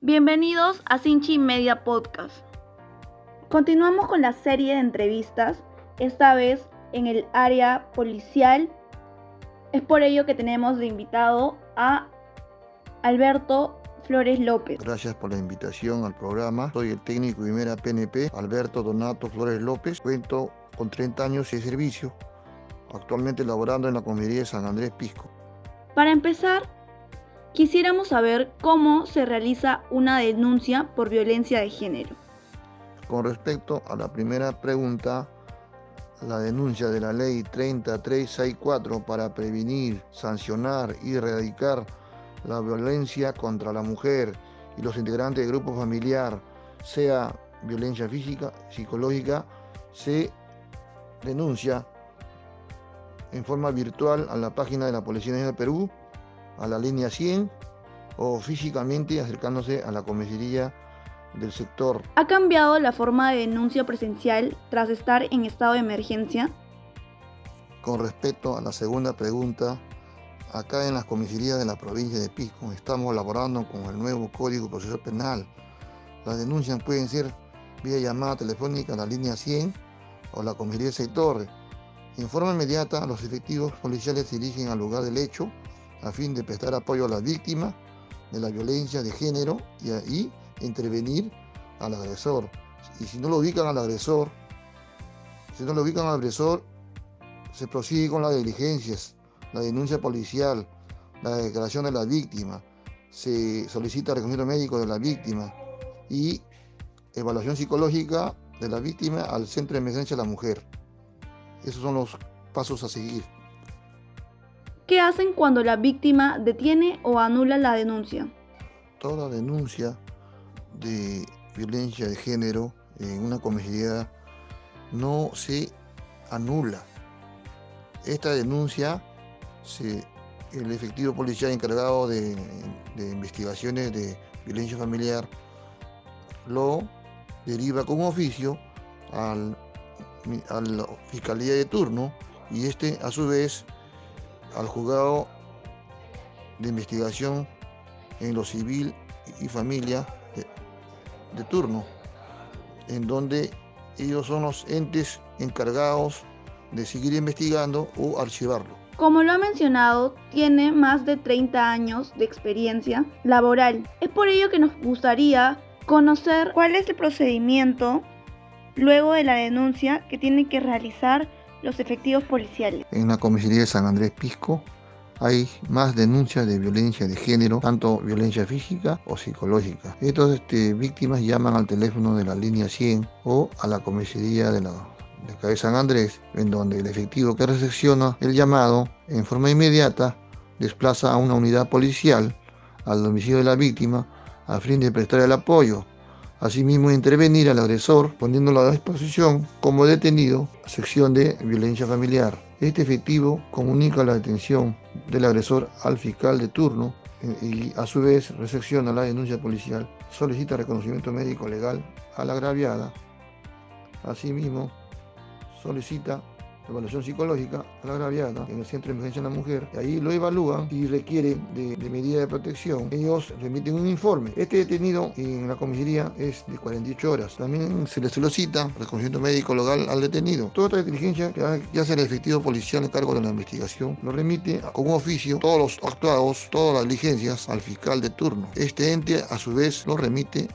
Bienvenidos a Sinchi Media Podcast. Continuamos con la serie de entrevistas, esta vez en el área policial. Es por ello que tenemos de invitado a Alberto Flores López. Gracias por la invitación al programa. Soy el técnico primera PNP, Alberto Donato Flores López. Cuento con 30 años de servicio, actualmente laborando en la comisaría de San Andrés Pisco. Para empezar, quisiéramos saber cómo se realiza una denuncia por violencia de género. Con respecto a la primera pregunta, la denuncia de la ley 3364 para prevenir, sancionar y erradicar la violencia contra la mujer y los integrantes del grupo familiar, sea violencia física, psicológica, se denuncia en forma virtual a la página de la Policía Nacional de Perú a la línea 100 o físicamente acercándose a la comisaría del sector. ¿Ha cambiado la forma de denuncia presencial tras estar en estado de emergencia? Con respecto a la segunda pregunta, acá en las comisarías de la provincia de Pisco estamos elaborando con el nuevo Código Procesal Penal. Las denuncias pueden ser vía llamada telefónica a la línea 100 o la comisaría del sector. En forma inmediata, los efectivos policiales se dirigen al lugar del hecho a fin de prestar apoyo a la víctima de la violencia de género y ahí intervenir al agresor. Y si no lo ubican al agresor, si no lo ubican al agresor, se prosigue con las diligencias, la denuncia policial, la declaración de la víctima, se solicita reconocimiento médico de la víctima y evaluación psicológica de la víctima al centro de emergencia de la mujer. Esos son los pasos a seguir. ¿Qué hacen cuando la víctima detiene o anula la denuncia? Toda denuncia de violencia de género en una comisaría no se anula. Esta denuncia, el efectivo policial encargado de, investigaciones de violencia familiar lo deriva con oficio al, a la fiscalía de turno y este a su vez al juzgado de investigación en lo civil y familia de, turno, en donde ellos son los entes encargados de seguir investigando o archivarlo. Como lo ha mencionado, tiene más de 30 años de experiencia laboral. Es por ello que nos gustaría conocer cuál es el procedimiento luego de la denuncia que tiene que realizar los efectivos policiales. En la comisaría de San Andrés Pisco hay más denuncias de violencia de género, tanto violencia física o psicológica. Estas este, víctimas llaman al teléfono de la línea 100 o a la comisaría de la de San Andrés, en donde el efectivo que recepciona el llamado en forma inmediata desplaza a una unidad policial al domicilio de la víctima a fin de prestar el apoyo Asimismo, intervenir al agresor poniéndolo a disposición como detenido, sección de violencia familiar. Este efectivo comunica la detención del agresor al fiscal de turno eh, y a su vez recepciona la denuncia policial, solicita reconocimiento médico legal a la agraviada. Asimismo, solicita evaluación psicológica a la agraviada en el Centro de Emergencia de la Mujer. Ahí lo evalúan y requieren de, medida de protección. Ellos remiten un informe. Este detenido en la comisaría es de 48 horas. También se le solicita reconocimiento médico local al detenido. Toda esta diligencia que hace el efectivo policial en cargo de la investigación lo remite con un oficio todos los actuados, todas las diligencias al fiscal de turno. Este ente a su vez lo remite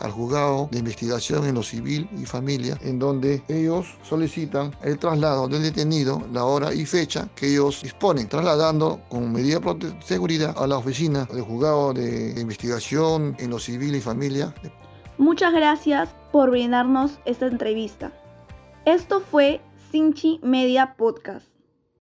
al juzgado de investigación en lo civil y familia, en donde ellos solicitan el traslado del detenido, la hora y fecha que ellos disponen, trasladando con medida de seguridad a la oficina del juzgado de investigación en lo civil y familia. Muchas gracias por brindarnos esta entrevista. Esto fue Sinchi Media Podcast.